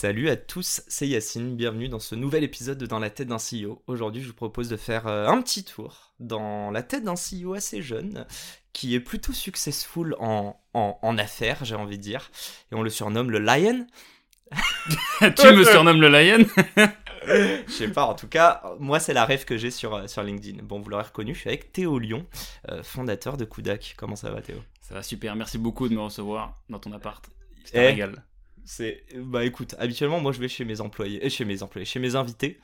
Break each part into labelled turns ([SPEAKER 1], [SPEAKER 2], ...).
[SPEAKER 1] Salut à tous, c'est Yacine, bienvenue dans ce nouvel épisode de Dans la tête d'un CEO. Aujourd'hui, je vous propose de faire euh, un petit tour dans la tête d'un CEO assez jeune, qui est plutôt successful en, en, en affaires, j'ai envie de dire, et on le surnomme le Lion.
[SPEAKER 2] tu me surnommes le Lion
[SPEAKER 1] Je sais pas, en tout cas, moi c'est la rêve que j'ai sur, euh, sur LinkedIn. Bon, vous l'aurez reconnu, je suis avec Théo Lyon, euh, fondateur de Kudak. Comment ça va Théo?
[SPEAKER 2] Ça va super, merci beaucoup de me recevoir dans ton appart. C'est
[SPEAKER 1] Eh.
[SPEAKER 2] un régal.
[SPEAKER 1] C'est bah écoute, habituellement moi je vais chez mes employés, et chez mes employés, chez mes invités,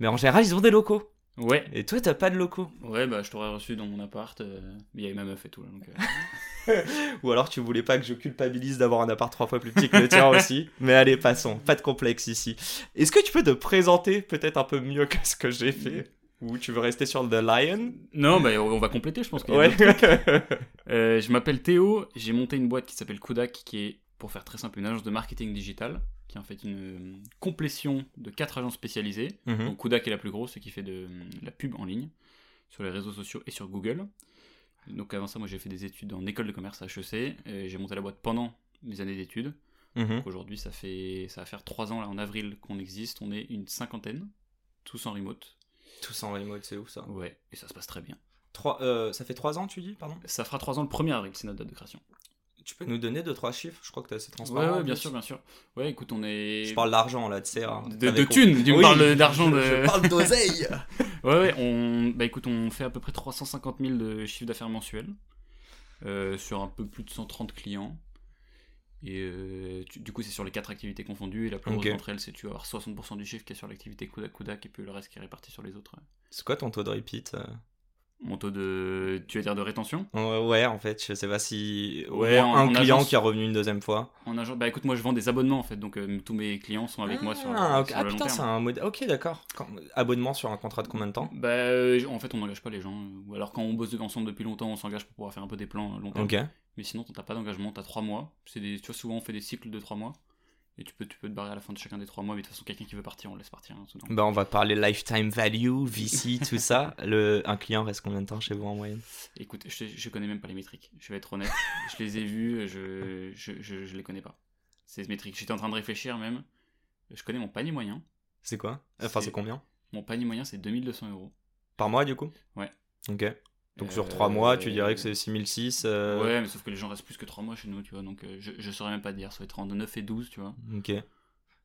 [SPEAKER 1] mais en général ils ont des locaux.
[SPEAKER 2] Ouais,
[SPEAKER 1] Et toi t'as pas de locaux.
[SPEAKER 2] ouais, bah je t'aurais reçu dans mon appart, euh, mais il y avait ma meuf et tout. là, donc, euh,
[SPEAKER 1] Ou alors tu voulais pas que je culpabilise d'avoir un appart trois fois plus petit que le tien aussi. Mais allez, passons, pas de complexe ici. Est-ce que tu peux te présenter peut-être un peu mieux que ce que j'ai fait? Ou tu veux rester sur The Lion?
[SPEAKER 2] Non, bah on va compléter, je pense. y a
[SPEAKER 1] Ouais.
[SPEAKER 2] Euh, je m'appelle Théo, j'ai monté une boîte qui s'appelle Kodak, qui est, pour faire très simple, une agence de marketing digital, qui est en fait une euh, complétion de quatre agences spécialisées.
[SPEAKER 1] Mhm.
[SPEAKER 2] Donc Kodak est la plus grosse, qui fait de euh, la pub en ligne, sur les réseaux sociaux et sur Google. Donc avant ça, moi j'ai fait des études en école de commerce à HEC, et j'ai monté la boîte pendant mes années d'études.
[SPEAKER 1] Mhm.
[SPEAKER 2] Aujourd'hui, ça fait ça va faire trois ans là en avril qu'on existe. On est une cinquantaine, tous en remote.
[SPEAKER 1] Tous en remote, c'est ouf ça.
[SPEAKER 2] Ouais, et ça se passe très bien.
[SPEAKER 1] Trois, euh, ça fait trois ans tu dis, pardon?
[SPEAKER 2] Ça fera trois ans le 1er avril, c'est notre date de création.
[SPEAKER 1] Tu peux nous donner deux trois chiffres Je crois que t'es assez
[SPEAKER 2] Ouais,
[SPEAKER 1] transparent.
[SPEAKER 2] ouais,
[SPEAKER 1] en
[SPEAKER 2] bien sûr, bien sûr. Ouais, écoute, on est.
[SPEAKER 1] Je parle d'argent là, tu sais. hein.
[SPEAKER 2] de, thunes, tu me
[SPEAKER 1] Oui,
[SPEAKER 2] parles d'argent
[SPEAKER 1] je-
[SPEAKER 2] de.
[SPEAKER 1] Je parle d'oseille
[SPEAKER 2] Ouais, ouais, on, bah écoute, on fait à peu près 350 000 de chiffre d'affaires mensuel euh, sur un peu plus de 130 clients. Et euh, tu- du coup, c'est sur les quatre activités confondues. Et la plus grosse d'entre elles, c'est tu vas avoir 60% du chiffre qui est sur l'activité Kodak Kodak et puis le reste qui est réparti sur les autres.
[SPEAKER 1] C'est quoi ton taux de repeat euh?
[SPEAKER 2] Mon taux de. Tu veux dire de rétention?
[SPEAKER 1] Ouais, ouais, en fait, je sais pas si.
[SPEAKER 2] Ouais, en-
[SPEAKER 1] un
[SPEAKER 2] en
[SPEAKER 1] client
[SPEAKER 2] agence-
[SPEAKER 1] qui est revenu une deuxième fois.
[SPEAKER 2] En bah écoute, moi je vends des abonnements en fait, donc euh, tous mes clients sont avec moi sur,
[SPEAKER 1] Ah, ok.
[SPEAKER 2] sur
[SPEAKER 1] Ah,
[SPEAKER 2] le
[SPEAKER 1] putain, c'est un modèle. Ok, d'accord. Quand- Abonnement sur un contrat de combien de temps?
[SPEAKER 2] Bah, euh, en fait, on n'engage pas les gens. Ou alors, quand on bosse ensemble depuis longtemps, on s'engage pour pouvoir faire un peu des plans euh, long terme. Mais sinon, t'as pas d'engagement, t'as 3 mois. C'est des, tu vois, souvent on fait des cycles de 3 mois. Et tu peux, tu peux te barrer à la fin de chacun des 3 mois. Mais de toute façon, quelqu'un qui veut partir, on le laisse partir. hein.
[SPEAKER 1] Bah, on va parler lifetime value, VC, tout ça. Le... Un client reste combien de temps chez vous en moyenne?
[SPEAKER 2] Écoute, je, je connais même pas les métriques. Je vais être honnête. je les ai vus, je, je, je, je les connais pas. Ces métriques. J'étais en train de réfléchir même. Je connais mon panier moyen.
[SPEAKER 1] C'est quoi? Enfin, c'est
[SPEAKER 2] C'est-
[SPEAKER 1] combien?
[SPEAKER 2] Mon panier moyen, c'est 2200 euros.
[SPEAKER 1] Par mois, du coup?
[SPEAKER 2] Ouais.
[SPEAKER 1] Ok. Donc, sur
[SPEAKER 2] Euh,
[SPEAKER 1] 3 mois, tu dirais que c'est 6006 euh,
[SPEAKER 2] Ouais, mais sauf que les gens restent plus que 3 mois chez nous, tu vois. Donc, euh, je, je saurais même pas dire. Ça va être entre 9 et 12, tu vois.
[SPEAKER 1] Ok.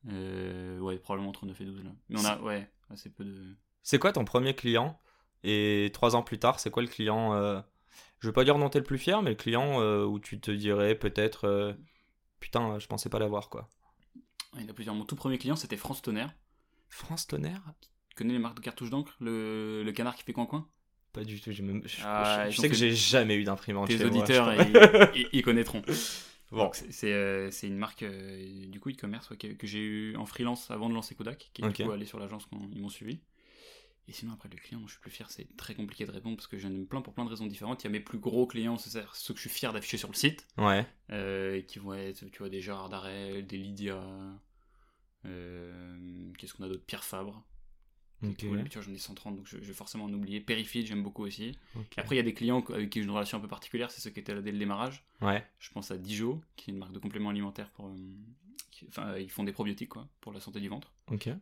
[SPEAKER 2] Euh, ouais, probablement entre 9 et 12 là. Mais on a, ouais, assez peu de.
[SPEAKER 1] C'est quoi ton premier client? Et 3 ans plus tard, c'est quoi le client euh, Je veux pas dire dont t'es le plus fier, mais le client euh, où tu te dirais peut-être euh, Putain, je pensais pas l'avoir, quoi.
[SPEAKER 2] Il y en a plusieurs. Mon tout premier client, c'était France Tonnerre.
[SPEAKER 1] France Tonnerre?
[SPEAKER 2] Tu connais les marques de cartouches d'encre? Le, le canard qui fait coin-coin?
[SPEAKER 1] Pas du tout. même- Je,
[SPEAKER 2] Ah,
[SPEAKER 1] je- je
[SPEAKER 2] je
[SPEAKER 1] sais que j'ai jamais eu d'imprimante.
[SPEAKER 2] Tes
[SPEAKER 1] moi,
[SPEAKER 2] auditeurs,
[SPEAKER 1] je
[SPEAKER 2] ils, connaîtront.
[SPEAKER 1] Bon.
[SPEAKER 2] C'est- euh, une marque euh, du coup e-commerce ouais, que, que j'ai eu en freelance avant de lancer Kodak, qui est
[SPEAKER 1] Ok.
[SPEAKER 2] du coup allé sur l'agence ils m'ont suivi. Et sinon, après, le client dont je suis plus fier, c'est très compliqué de répondre parce que j'en ai plein pour plein de raisons différentes. Il y a mes plus gros clients, c'est ceux que je suis fier d'afficher sur le site.
[SPEAKER 1] Ouais.
[SPEAKER 2] Euh, qui vont être, tu vois, des Gérard Darrel, des Lydia, euh, qu'est-ce qu'on a d'autre? Pierre Fabre.
[SPEAKER 1] Ok.
[SPEAKER 2] Cool, vois, j'en ai 130, donc je, je vais forcément en oublier. Périfit, j'aime beaucoup aussi. après, il y a des clients avec qui j'ai une relation un peu particulière, c'est ceux qui étaient là dès le démarrage.
[SPEAKER 1] Ouais.
[SPEAKER 2] Je pense à Dijon, qui est une marque de compléments alimentaires pour. euh, qui- Enfin, euh, ils font des probiotiques, quoi, pour la santé du ventre.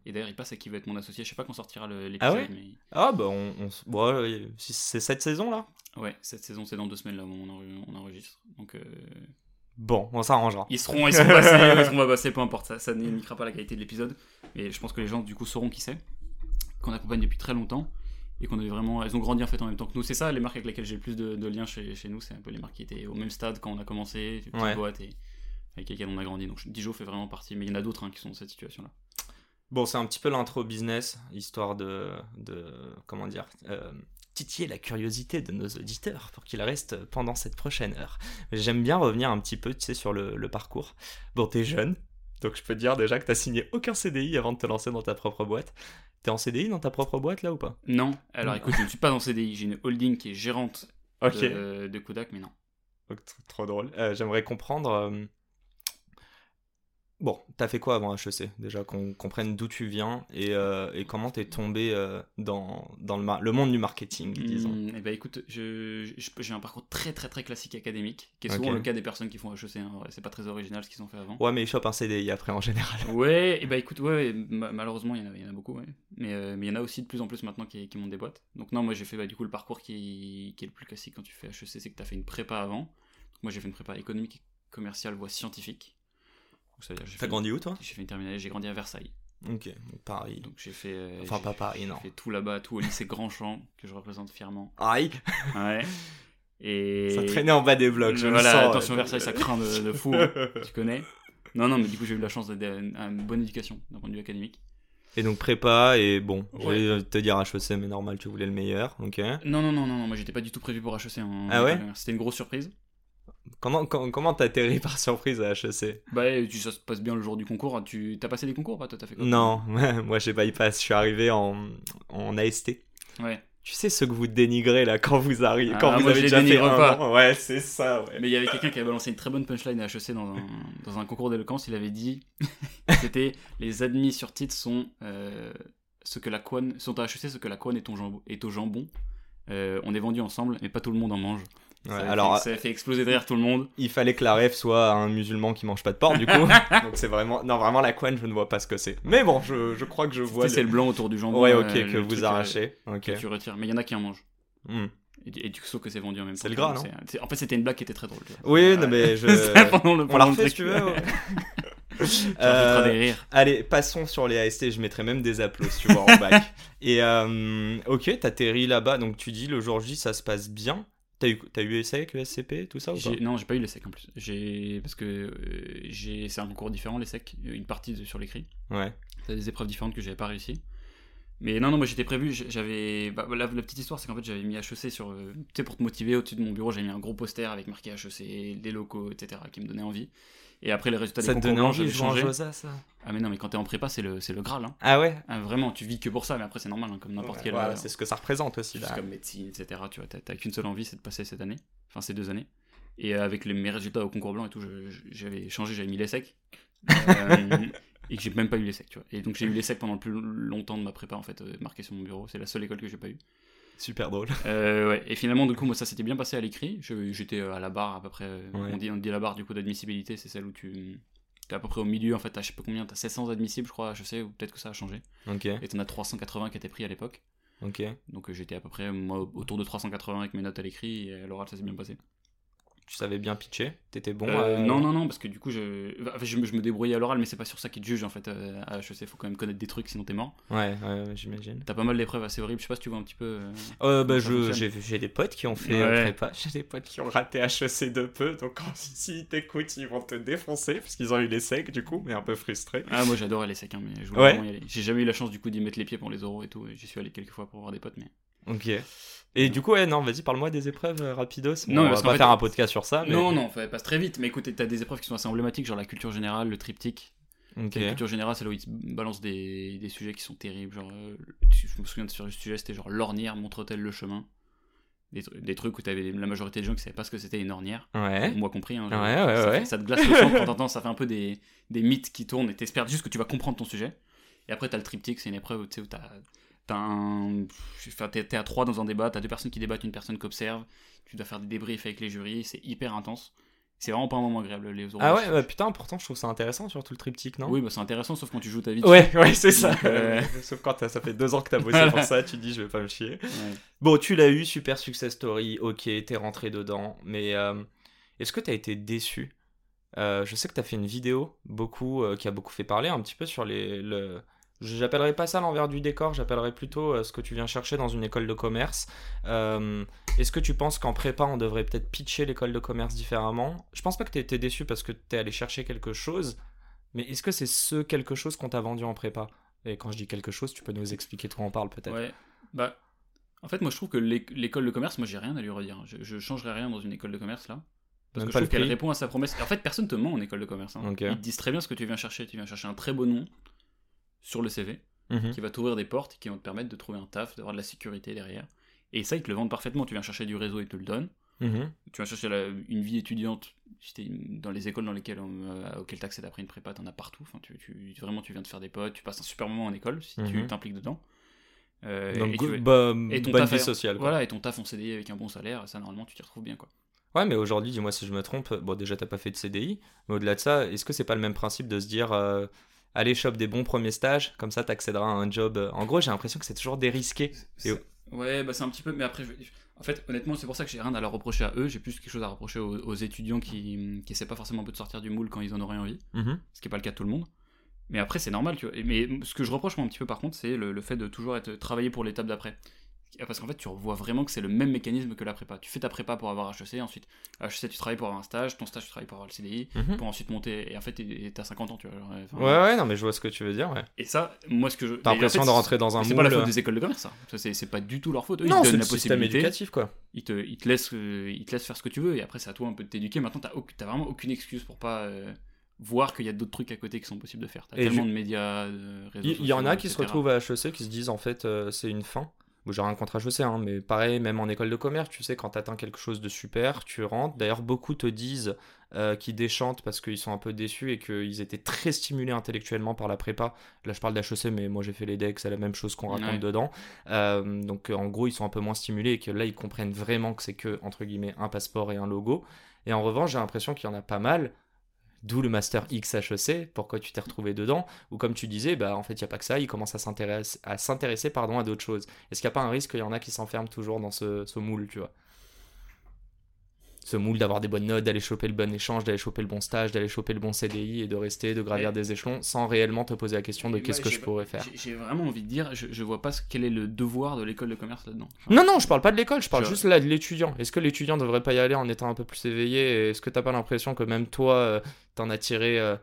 [SPEAKER 2] Et d'ailleurs, il passe à qui va être mon associé. Je sais pas quand sortira le- l'épisode,
[SPEAKER 1] Ah ouais
[SPEAKER 2] mais.
[SPEAKER 1] Ah, bah, on. bon, c'est cette saison là
[SPEAKER 2] Ouais, cette saison, c'est dans deux semaines là où on, en- on enregistre. Donc. euh,
[SPEAKER 1] Bon, on s'arrangera.
[SPEAKER 2] Ils seront, ils seront passés, ils seront pas passés, peu importe, ça, ça n'indiquera pas la qualité de l'épisode. Mais je pense que les gens, du coup, sauront qui c'est, qu'on accompagne depuis très longtemps, et qu'on est vraiment, elles ont grandi en fait en même temps que nous. C'est ça, les marques avec lesquelles j'ai le plus de, de liens chez, chez nous, c'est un peu les marques qui étaient au même stade quand on a commencé,
[SPEAKER 1] Ouais.
[SPEAKER 2] boîtes, et avec lesquelles on a grandi. Donc Dijon fait vraiment partie, mais il y en a d'autres hein, qui sont dans cette situation-là.
[SPEAKER 1] Bon, c'est un petit peu l'intro business, histoire de. de comment dire euh, titiller la curiosité de nos auditeurs pour qu'ils restent pendant cette prochaine heure. J'aime bien revenir un petit peu, tu sais, sur le, le parcours. Bon, t'es jeune, Donc je peux te dire déjà que t'as signé aucun CDI avant de te lancer dans ta propre boîte. T'es en CDI dans ta propre boîte là ou pas?
[SPEAKER 2] Non, alors
[SPEAKER 1] Non.
[SPEAKER 2] écoute, je ne suis pas dans CDI, j'ai une holding qui est gérante de, de Kodak, mais non.
[SPEAKER 1] Tr- trop drôle. Euh, J'aimerais comprendre. euh, Bon, t'as fait quoi avant HEC Déjà, qu'on comprenne d'où tu viens et, euh, et comment t'es tombé euh, dans, dans le, mar- le monde du marketing, disons?
[SPEAKER 2] Hmm, eh ben écoute, j'ai un parcours très très très classique académique, qui est souvent le cas des personnes qui font HEC. hein. C'est pas très original ce qu'ils ont fait avant.
[SPEAKER 1] Ouais, mais ils chopent un CDI après en général.
[SPEAKER 2] Ouais, et bah écoute, ouais, ouais, ma- malheureusement il y, en a, il y en a beaucoup, ouais. mais euh, mais il y en a aussi de plus en plus maintenant qui, qui montent des boîtes. Donc non, moi j'ai fait bah, du coup le parcours qui, qui est le plus classique quand tu fais HEC, c'est que tu as fait une prépa avant. Donc, moi j'ai fait une prépa économique, commerciale, voire scientifique. Donc ça veut dire j'ai
[SPEAKER 1] T'as grandi où toi
[SPEAKER 2] j'ai fait une terminale, j'ai grandi à Versailles.
[SPEAKER 1] Ok, Paris.
[SPEAKER 2] Donc j'ai fait, euh,
[SPEAKER 1] Enfin, pas Paris, non.
[SPEAKER 2] j'ai fait tout là-bas, tout au lycée Grandchamp que je représente fièrement.
[SPEAKER 1] Aïe
[SPEAKER 2] Ouais. Et
[SPEAKER 1] Ça traînait en bas des blocs, je
[SPEAKER 2] voilà,
[SPEAKER 1] le sens.
[SPEAKER 2] attention Versailles, ça craint de, de fou. tu connais Non, non, mais du coup j'ai eu la chance d'avoir une, une bonne éducation d'un point de vue académique.
[SPEAKER 1] Et donc prépa, et bon,
[SPEAKER 2] Ouais.
[SPEAKER 1] j'allais te dire HEC, mais normal, tu voulais le meilleur, ok.
[SPEAKER 2] Non, non, non, non, non, moi j'étais pas du tout prévu pour HEC. en-
[SPEAKER 1] Ah ouais
[SPEAKER 2] C'était une grosse surprise.
[SPEAKER 1] Comment com- comment t'atterris par surprise à HEC
[SPEAKER 2] Bah, tu, ça se passe bien le jour du concours. Tu t'as passé des concours, pas Toi, t'as fait quoi
[SPEAKER 1] Non, moi j'ai bypass, je suis arrivé en, en AST.
[SPEAKER 2] Ouais.
[SPEAKER 1] Tu sais ce que vous dénigrez là quand vous arrivez,
[SPEAKER 2] Ah,
[SPEAKER 1] quand vous
[SPEAKER 2] moi,
[SPEAKER 1] avez déjà fait un
[SPEAKER 2] pas.
[SPEAKER 1] an Ouais, c'est ça, ouais.
[SPEAKER 2] Mais il y avait quelqu'un qui avait balancé une très bonne punchline à HEC dans un, dans un concours d'éloquence. Il avait dit c'était les admis sur titre sont euh, ce que la couenne sont à HEC ce que la couenne est, au jambon. Est au jambon. Euh, on est vendu ensemble, mais pas tout le monde en mange.
[SPEAKER 1] Ouais,
[SPEAKER 2] ça, a
[SPEAKER 1] alors,
[SPEAKER 2] fait, ça a fait exploser derrière tout le monde.
[SPEAKER 1] il fallait que la rêve soit un musulman qui mange pas de porc, du coup. Donc c'est vraiment. Non, vraiment, la couenne, je ne vois pas ce que c'est. Mais bon, je, je crois que je vois.
[SPEAKER 2] C'est le blanc autour du jambon.
[SPEAKER 1] Ouais,
[SPEAKER 2] euh,
[SPEAKER 1] ok,
[SPEAKER 2] le
[SPEAKER 1] que vous
[SPEAKER 2] euh,
[SPEAKER 1] arrachez. Ok.
[SPEAKER 2] que tu retires. Mais il y en a qui en mangent.
[SPEAKER 1] Hmm.
[SPEAKER 2] Et, et tu sauf que c'est vendu en même temps.
[SPEAKER 1] C'est le gras, non
[SPEAKER 2] En fait, c'était une blague qui était très drôle.
[SPEAKER 1] Oui,
[SPEAKER 2] Ouais.
[SPEAKER 1] non, mais je.
[SPEAKER 2] Pendant le-
[SPEAKER 1] On
[SPEAKER 2] pendant
[SPEAKER 1] la
[SPEAKER 2] le
[SPEAKER 1] refait si tu veux. ouais. Euh. Allez, passons sur les AST. Je mettrai même des applaudissements, tu vois, en bac. Et euh, ok, t'atterris là-bas. Donc tu dis le jour J, ça se passe bien. T'as eu, t'as eu ESSEC, ESCP, tout ça ou pas?
[SPEAKER 2] Non, j'ai pas eu l'ESSEC en plus. J'ai parce que euh, j'ai c'est un concours différent l'ESSEC, une partie de- sur l'écrit.
[SPEAKER 1] Ouais.
[SPEAKER 2] T'as des épreuves différentes que j'avais pas réussi. Mais non, non, moi j'étais prévu. J'avais bah, la, la petite histoire, c'est qu'en fait j'avais mis HEC sur, euh, tu sais, pour te motiver au-dessus de mon bureau, j'avais mis un gros poster avec marqué HEC, des locaux, etc., qui me donnait envie. Et après les résultats
[SPEAKER 1] Ça
[SPEAKER 2] des concours j'avais changé.
[SPEAKER 1] Josa, ça?
[SPEAKER 2] Ah mais non, mais quand t'es en prépa, c'est le c'est le graal. Hein.
[SPEAKER 1] Ah ouais?
[SPEAKER 2] Ah, vraiment, tu vis que pour ça, mais après c'est normal, hein, comme n'importe
[SPEAKER 1] Ouais,
[SPEAKER 2] quel.
[SPEAKER 1] voilà,
[SPEAKER 2] euh,
[SPEAKER 1] c'est ce que ça représente aussi. Là.
[SPEAKER 2] comme médecine, etc. Tu vois, t'as qu'une seule envie, c'est de passer cette année, enfin ces deux années. Et euh, avec les, mes résultats au concours blanc et tout, j'avais changé, j'avais mis l'ESSEC. Euh, et que j'ai même pas eu l'ESSEC, tu vois. Et donc j'ai eu l'ESSEC pendant le plus longtemps de ma prépa, en fait, marqué sur mon bureau. C'est la seule école que j'ai pas eu.
[SPEAKER 1] Super drôle.
[SPEAKER 2] Euh, ouais. Et finalement, du coup, moi, ça s'était bien passé à l'écrit. Je- J'étais euh, à la barre à peu près. euh,
[SPEAKER 1] Ouais.
[SPEAKER 2] On, dit, on dit la barre du coup d'admissibilité, c'est celle où tu. T'es à peu près au milieu, en fait, t'as je sais pas combien, t'as 700 admissibles, je crois, je sais, ou peut-être que ça a changé.
[SPEAKER 1] Ok,
[SPEAKER 2] Et t'en as 380 qui étaient pris à l'époque.
[SPEAKER 1] ok.
[SPEAKER 2] Donc j'étais à peu près moi, autour de 380 avec mes notes à l'écrit, et à l'oral, ça s'est bien passé.
[SPEAKER 1] Tu savais bien pitcher T'étais bon
[SPEAKER 2] Euh,
[SPEAKER 1] à-
[SPEAKER 2] Non, non, non, parce que du coup, je, enfin, je, me- je me débrouillais à l'oral, mais c'est pas sur ça qu'ils te jugent en fait. euh, à HEC, faut quand même connaître des trucs, sinon t'es mort.
[SPEAKER 1] Ouais, ouais, ouais, j'imagine.
[SPEAKER 2] T'as pas mal d'épreuves assez horribles, je sais pas si tu vois un petit peu. euh,
[SPEAKER 1] bah, j'ai, des potes qui ont fait
[SPEAKER 2] Ouais.
[SPEAKER 1] prépa, j'ai des potes qui ont raté HEC de peu, donc quand s'ils t'écoutent, ils vont te défoncer, parce qu'ils ont eu les secs du coup, mais un peu frustrés.
[SPEAKER 2] Ah, moi j'adorais les secs, hein, mais je voulais
[SPEAKER 1] Ouais.
[SPEAKER 2] vraiment y aller. J'ai jamais eu la chance du coup d'y mettre les pieds pour les oraux et tout, j'y suis allé quelques fois pour voir des potes, mais.
[SPEAKER 1] Ok. Et du coup, ouais, non, vas-y, parle-moi des épreuves euh, rapidos. Bon,
[SPEAKER 2] Non,
[SPEAKER 1] on va pas
[SPEAKER 2] fait-
[SPEAKER 1] faire un podcast sur ça, mais.
[SPEAKER 2] Non, non, ça passe très vite, mais écoute, t'as des épreuves qui sont assez emblématiques, genre la culture générale, le triptyque. La culture générale, c'est là où ils te balancent des, des sujets qui sont terribles. Genre, euh, je me souviens de sur le sujet, c'était genre l'ornière montre-t-elle le chemin? Des, des trucs où t'avais la majorité des gens qui savaient pas ce que c'était une ornière.
[SPEAKER 1] Ouais.
[SPEAKER 2] Moi compris. hein,
[SPEAKER 1] Ouais,
[SPEAKER 2] genre,
[SPEAKER 1] ouais,
[SPEAKER 2] ça,
[SPEAKER 1] ouais.
[SPEAKER 2] fait- ça te glace le sang quand t'entends, ça fait un peu des, des mythes qui tournent et t'espères juste que tu vas comprendre ton sujet. Et après, t'as le triptyque, c'est une épreuve où t'as. T'as un. T'es à trois dans un débat, t'as deux personnes qui débattent, une personne qui observe, tu dois faire des débriefs avec les jurys, c'est hyper intense. C'est vraiment pas un moment agréable, les oraux.
[SPEAKER 1] Ah ouais, bah putain, pourtant, je trouve ça intéressant, surtout le triptyque, non?
[SPEAKER 2] Oui, bah c'est intéressant, sauf quand tu joues ta vie.
[SPEAKER 1] Ouais, ouais, c'est ça.
[SPEAKER 2] Euh,
[SPEAKER 1] Sauf quand ça fait deux ans que t'as bossé
[SPEAKER 2] Voilà.
[SPEAKER 1] pour ça, tu dis, je vais pas me chier.
[SPEAKER 2] Ouais.
[SPEAKER 1] Bon, tu l'as eu, super success story, ok, t'es rentré dedans, mais euh, est-ce que t'as été déçu? Euh, Je sais que t'as fait une vidéo, beaucoup, qui a beaucoup fait parler, un petit peu sur les... Le... J'appellerais pas ça l'envers du décor, j'appellerais plutôt euh, ce que tu viens chercher dans une école de commerce. Euh, est-ce que tu penses qu'en prépa, on devrait peut-être pitcher l'école de commerce différemment? Je pense pas que t'aies été déçu parce que t'es allé chercher quelque chose, mais est-ce que c'est ce quelque chose qu'on t'a vendu en prépa? Et quand je dis quelque chose, tu peux nous expliquer de quoi on parle peut-être
[SPEAKER 2] Ouais. Bah, en fait, moi, je trouve que l'é- l'école de commerce, moi, j'ai rien à lui redire. Je, je changerais rien dans une école de commerce là. Parce
[SPEAKER 1] Même
[SPEAKER 2] que je trouve qu'elle répond à sa promesse. En fait, personne te ment en école de commerce. hein. Ils te disent très bien ce que tu viens chercher. Tu viens chercher un très beau nom sur le CV
[SPEAKER 1] Mhm.
[SPEAKER 2] qui va t'ouvrir des portes, qui vont te permettre de trouver un taf, d'avoir de la sécurité derrière. Et ça, ils te le vendent parfaitement. Tu viens chercher du réseau, ils te le donnent.
[SPEAKER 1] Mhm.
[SPEAKER 2] Tu vas chercher la- une vie étudiante. Dans les écoles dans lesquelles on, euh, auxquelles t'accèdes après une prépa, t'en as partout. Enfin, tu, tu- vraiment, tu viens de faire des potes, tu passes un super moment en école si tu
[SPEAKER 1] Mhm.
[SPEAKER 2] t'impliques dedans. Euh,
[SPEAKER 1] Donc,
[SPEAKER 2] et tu
[SPEAKER 1] bah,
[SPEAKER 2] et ton
[SPEAKER 1] bonne
[SPEAKER 2] taf
[SPEAKER 1] vie
[SPEAKER 2] est-
[SPEAKER 1] sociale. quoi.
[SPEAKER 2] Voilà, et ton taf en CDI avec un bon salaire, ça normalement tu t'y retrouves bien quoi.
[SPEAKER 1] Ouais, mais aujourd'hui, dis-moi si je me trompe, bon, déjà, t'as pas fait de CDI, mais au-delà de ça, est-ce que c'est pas le même principe de se dire, euh, allez, chope des bons premiers stages, comme ça, t'accéderas à un job euh, En gros, j'ai l'impression que c'est toujours dérisqué. Et-
[SPEAKER 2] Ouais, bah c'est un petit peu, mais après, je... en fait, honnêtement, c'est pour ça que j'ai rien à leur reprocher à eux, j'ai plus quelque chose à reprocher aux, aux étudiants qui, qui essaient pas forcément un peu de sortir du moule quand ils en auraient envie,
[SPEAKER 1] Mhm.
[SPEAKER 2] ce qui est pas le cas de tout le monde. Mais après, c'est normal, tu vois. Mais ce que je reproche moi un petit peu par contre, c'est le, le fait de toujours être travailler pour l'étape d'après. Parce qu'en fait, tu vois vraiment que c'est le même mécanisme que la prépa. Tu fais ta prépa pour avoir HEC, ensuite HEC, tu travailles pour avoir un stage, ton stage, tu travailles pour avoir le CDI,
[SPEAKER 1] Mhm.
[SPEAKER 2] pour ensuite monter. Et en fait, t'as 50 ans, tu vois. genre, enfin,
[SPEAKER 1] Ouais, ouais, non, mais je vois ce que tu veux dire, ouais.
[SPEAKER 2] Et ça, moi, ce que je.
[SPEAKER 1] T'as l'impression de rentrer dans un
[SPEAKER 2] C'est pas la faute
[SPEAKER 1] euh.
[SPEAKER 2] des écoles de commerce, ça. Ça, c'est pas du tout leur faute. Eux,
[SPEAKER 1] Non,
[SPEAKER 2] ils te donnent la possibilité.
[SPEAKER 1] éducatif, quoi.
[SPEAKER 2] Ils te, ils, te laissent, euh, ils te laissent faire ce que tu veux, et après, c'est à toi un peu de t'éduquer. Maintenant, t'as vraiment aucune excuse pour pas euh, voir qu'il y a d'autres trucs à côté qui sont possibles de faire. T'as tellement de médias, de réseaux
[SPEAKER 1] Il y, en a qui se retrouvent à HEC qui se disent, en fait, euh, c'est une fin. Bon, j'ai rien contre HEC, hein, mais pareil, même en école de commerce, tu sais, quand t'atteins quelque chose de super, tu rentres. D'ailleurs, beaucoup te disent euh, qu'ils déchantent parce qu'ils sont un peu déçus et qu'ils étaient très stimulés intellectuellement par la prépa. Là, je parle d'HEC, mais moi j'ai fait les decks, c'est la même chose qu'on raconte
[SPEAKER 2] Ouais.
[SPEAKER 1] dedans. Euh, donc, euh, en gros, ils sont un peu moins stimulés et que là, ils comprennent vraiment que c'est que, entre guillemets, un passeport et un logo. Et en revanche, j'ai l'impression qu'il y en a pas mal. D'où le Master X HEC, pourquoi tu t'es retrouvé dedans, ou comme tu disais, bah en fait il n'y a pas que ça, ils commencent à s'intéresser à, à d'autres choses. Est-ce qu'il n'y a pas un risque qu'il y en a qui s'enferment toujours dans ce, ce moule, tu vois? Ce moule d'avoir des bonnes notes, d'aller choper le bon échange, d'aller choper le bon stage, d'aller choper le bon CDI et de rester, de gravir des échelons sans réellement te poser la question de qu'est-ce que je pourrais faire.
[SPEAKER 2] j'ai- vraiment envie de dire, je, je vois pas ce, quel est le devoir de l'école de commerce là-dedans.
[SPEAKER 1] Non, non, je parle pas de l'école, je parle
[SPEAKER 2] Je-
[SPEAKER 1] juste là de l'étudiant. Est-ce que l'étudiant devrait pas y aller en étant un peu plus éveillé? Est-ce que t'as pas l'impression que même toi, euh, t'en as tiré. euh,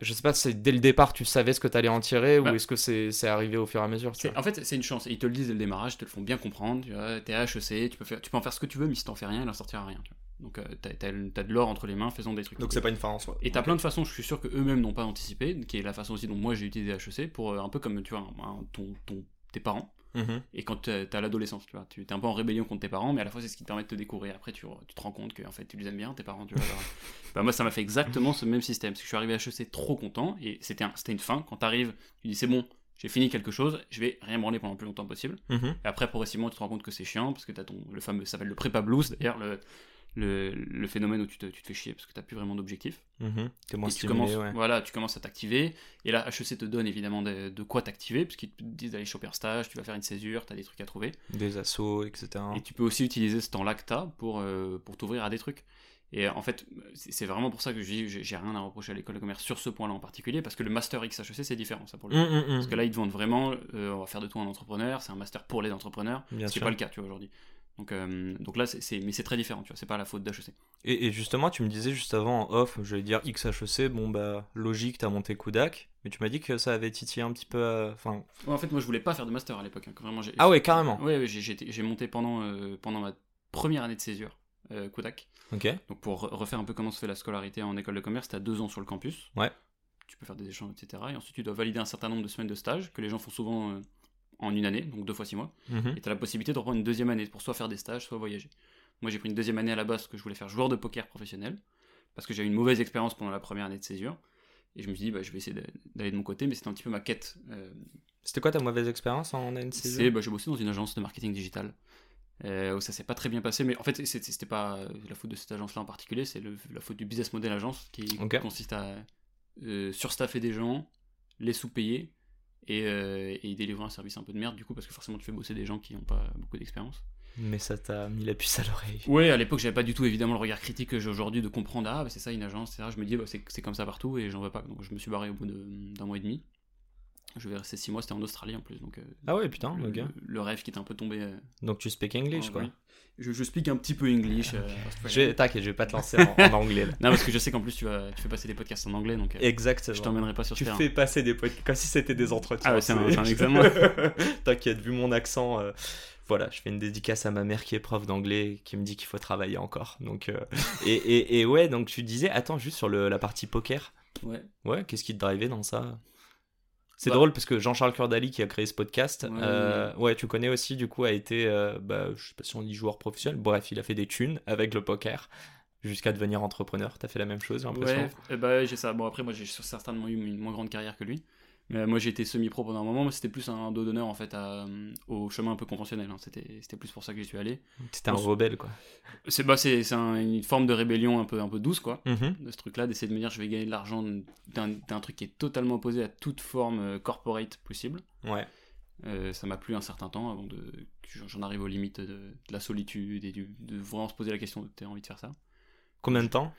[SPEAKER 1] Je sais pas si dès le départ tu savais ce que t'allais en tirer
[SPEAKER 2] Bah.
[SPEAKER 1] ou est-ce que c'est c'est arrivé au fur et à mesure
[SPEAKER 2] En fait, c'est une chance. Ils te le disent dès le démarrage, ils te le font bien comprendre. Tu vois, t'es à HEC, tu peux, faire, tu peux en faire ce que tu veux, mais si t'en fais rien, il en sortira rien. tu vois. Donc, euh, t'as, t'as- t'as de l'or entre les mains, faisons des trucs.
[SPEAKER 1] Donc c'est pas une fin en soi.
[SPEAKER 2] Et t'as plein de façons, je suis sûr que eux-mêmes n'ont pas anticipé, qui est la façon aussi dont moi j'ai utilisé HEC, pour euh, un peu comme tu vois, un- un- ton, ton- tes parents.
[SPEAKER 1] Mhm.
[SPEAKER 2] Et quand t'es à l'adolescence, tu vois, tu es un peu en rébellion contre tes parents, mais à la fois c'est ce qui te permet de te découvrir. Après, tu, tu te rends compte que en fait, tu les aimes bien, tes parents, tu vois. bah, moi, ça m'a fait exactement ce même système. Parce que je suis arrivé à HEC trop content, et c'était un- une fin. Quand t'arrives, tu dis c'est bon, j'ai fini quelque chose, je vais rien branler pendant le plus longtemps possible.
[SPEAKER 1] Mhm.
[SPEAKER 2] Et après, progressivement, tu te rends compte que c'est chiant, parce que t'as ton, le fameux, ça s'appelle le prépa blues, d'ailleurs, le, le, le phénomène où tu te, tu te fais chier, parce que t'as plus vraiment d'objectif. Et tu
[SPEAKER 1] stimulé,
[SPEAKER 2] commences,
[SPEAKER 1] ouais.
[SPEAKER 2] voilà, tu commences à t'activer. Et là, HEC te donne évidemment de, de quoi t'activer, puisqu'ils te disent d'aller choper un stage, tu vas faire une césure, tu as des trucs à trouver.
[SPEAKER 1] Des assauts, etc.
[SPEAKER 2] Et tu peux aussi utiliser ce temps-là que t'as pour, euh, pour t'ouvrir à des trucs. Et en fait, c'est vraiment pour ça que j'ai rien à reprocher à l'école de commerce sur ce point-là en particulier, parce que le Master X HEC, c'est différent, ça pour le coup.
[SPEAKER 1] Mhm, mhm.
[SPEAKER 2] Parce que là, ils te vendent vraiment, euh, on va faire de toi un entrepreneur, c'est un master pour les entrepreneurs,
[SPEAKER 1] Bien
[SPEAKER 2] ce qui n'est pas le cas, tu vois, aujourd'hui. Donc, euh, donc là, c'est mais c'est très différent, tu vois, c'est pas la faute d'HEC.
[SPEAKER 1] Et, et justement, tu me disais juste avant en off, je vais dire XHEC, bon bah logique, t'as monté Kudak, mais tu m'as dit que ça avait titillé un petit peu. euh, Enfin.
[SPEAKER 2] Ouais, en fait, moi, je voulais pas faire de master à l'époque, hein, que vraiment, j'ai-
[SPEAKER 1] Ah ouais, carrément.
[SPEAKER 2] Ouais, ouais, j'ai- monté pendant, euh, pendant ma première année de césure, Kodak.
[SPEAKER 1] Ok.
[SPEAKER 2] Donc pour re- refaire un peu comment se fait la scolarité en école de commerce, t'as deux ans sur le campus.
[SPEAKER 1] Ouais.
[SPEAKER 2] Tu peux faire des échanges, etc. Et ensuite tu dois valider un certain nombre de semaines de stage, que les gens font souvent en une année, donc deux fois six mois.
[SPEAKER 1] Mhm.
[SPEAKER 2] Et t'as la possibilité de reprendre une deuxième année pour soit faire des stages, soit voyager. Moi j'ai pris une deuxième année à la base parce que je voulais faire joueur de poker professionnel, parce que j'ai eu une mauvaise expérience pendant la première année de césure. Et je me suis dit, bah, je vais essayer d'aller de mon côté, mais c'était un petit peu ma quête. euh,
[SPEAKER 1] C'était quoi ta mauvaise expérience en année de
[SPEAKER 2] c'est,
[SPEAKER 1] césure
[SPEAKER 2] bah, j'ai bossé dans une agence de marketing digital. Euh, où ça s'est pas très bien passé, mais en fait, c'était pas la faute de cette agence-là en particulier, c'est la faute du business model agence qui consiste à euh, surstaffer des gens, les sous-payer et, euh, et délivrer un service un peu de merde, du coup, parce que forcément, tu fais bosser des gens qui n'ont pas beaucoup d'expérience.
[SPEAKER 1] Mais ça t'a mis la puce à l'oreille.
[SPEAKER 2] Ouais, à l'époque, j'avais pas du tout évidemment le regard critique que j'ai aujourd'hui de comprendre, ah, bah, c'est ça une agence, etc. Je me dis, bah, c'est c'est comme ça partout et j'en veux pas. Donc, je me suis barré au bout d'un mois et demi. Je vais rester six mois, c'était en Australie en plus, donc euh,
[SPEAKER 1] Ah ouais, putain,
[SPEAKER 2] le,
[SPEAKER 1] ok.
[SPEAKER 2] le- rêve qui était un peu tombé. euh,
[SPEAKER 1] Donc tu speak English
[SPEAKER 2] en
[SPEAKER 1] quoi.
[SPEAKER 2] vrai. Je, je speak un petit peu English. euh,
[SPEAKER 1] Je
[SPEAKER 2] australian.
[SPEAKER 1] vais, t'inquiète, je vais pas te lancer en, en anglais là.
[SPEAKER 2] Non, parce que je sais qu'en plus, tu, vas, tu fais passer des podcasts en anglais, donc euh, je
[SPEAKER 1] Exactement.
[SPEAKER 2] t'emmènerai pas sur ce
[SPEAKER 1] Tu
[SPEAKER 2] terrain.
[SPEAKER 1] fais passer des podcasts comme si c'était des entretiens.
[SPEAKER 2] Ah ouais, c'est un- un examen.
[SPEAKER 1] T'inquiète, vu mon accent, euh, voilà, je fais une dédicace à ma mère qui est prof d'anglais, qui me dit qu'il faut travailler encore. Donc, euh, et, et, et ouais, donc tu disais, attends, juste sur le, la partie poker.
[SPEAKER 2] Ouais.
[SPEAKER 1] Ouais, qu'est-ce qui te drivait dans ça? C'est
[SPEAKER 2] Bah-
[SPEAKER 1] drôle parce que Jean-Charles Curdali qui a créé ce podcast,
[SPEAKER 2] Ouais,
[SPEAKER 1] euh, ouais, tu connais aussi, du coup, a été, euh, bah, je sais pas si on dit joueur professionnel, bref, il a fait des thunes avec le poker jusqu'à devenir entrepreneur. T'as fait la même chose, j'ai l'impression.
[SPEAKER 2] Ouais, bah, j'ai ça. Bon, après, moi, j'ai certainement eu une moins grande carrière que lui. Mais euh, moi, j'ai été semi-pro pendant un moment. Moi, c'était plus un dos d'honneur, en fait, à, euh, au chemin un peu conventionnel. hein. C'était c'était plus pour ça que j'y suis allé.
[SPEAKER 1] T'étais un rebelle, quoi.
[SPEAKER 2] C'est bah, c'est c'est un- une forme de rébellion un peu, un peu douce, quoi.
[SPEAKER 1] Mhm.
[SPEAKER 2] De ce truc-là, d'essayer de me dire, je vais gagner de l'argent d'un truc qui est totalement opposé à toute forme euh, corporate possible.
[SPEAKER 1] Ouais.
[SPEAKER 2] Euh, ça m'a plu un certain temps avant de, que j'en arrive aux limites de, de la solitude et du- de vraiment se poser la question de t'as envie de faire ça.
[SPEAKER 1] Combien de temps?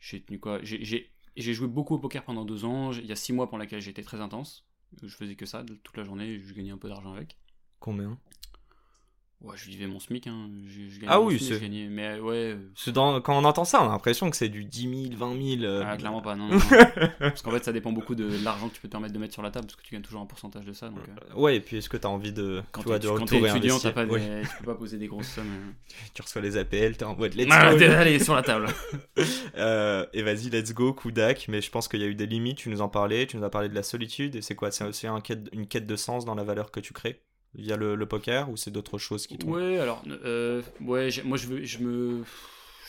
[SPEAKER 2] J'ai tenu quoi? J'ai- J'ai joué beaucoup au poker pendant deux ans. Il y a six mois pour laquelle j'étais très intense. Je faisais que ça toute la journée. Je gagnais un peu d'argent avec.
[SPEAKER 1] Combien?
[SPEAKER 2] Ouais, je vivais mon SMIC. Hein. Je, je gagnais
[SPEAKER 1] Ah oui, c'est-
[SPEAKER 2] gagnais. Mais euh, ouais. euh,
[SPEAKER 1] dans- quand on entend ça, on a l'impression que c'est du 10 000, 20 000. euh,
[SPEAKER 2] ah, clairement pas. Non, non, non. parce qu'en fait, ça dépend beaucoup de l'argent que tu peux te permettre de mettre sur la table parce que tu gagnes toujours un pourcentage de ça. Donc, euh,
[SPEAKER 1] Ouais, et puis est-ce que t'as envie de,
[SPEAKER 2] quand
[SPEAKER 1] tu vois, de
[SPEAKER 2] quand
[SPEAKER 1] retour
[SPEAKER 2] t'es étudiant, t'as pas
[SPEAKER 1] Ouais.
[SPEAKER 2] des- tu peux pas poser des grosses sommes. euh.
[SPEAKER 1] Tu reçois les APL, t'es en mode let's
[SPEAKER 2] Ah,
[SPEAKER 1] go.
[SPEAKER 2] allez, sur la table.
[SPEAKER 1] Euh, et vas-y, let's go, Kudak. Mais je pense qu'il y a eu des limites, tu nous en parlais, tu nous as parlé de la solitude. Et c'est quoi? C'est aussi un quête- une quête de sens dans la valeur que tu crées? Via le, le poker ou c'est d'autres choses qui t'ont.
[SPEAKER 2] Ouais, alors, euh, ouais, moi je, veux, je me.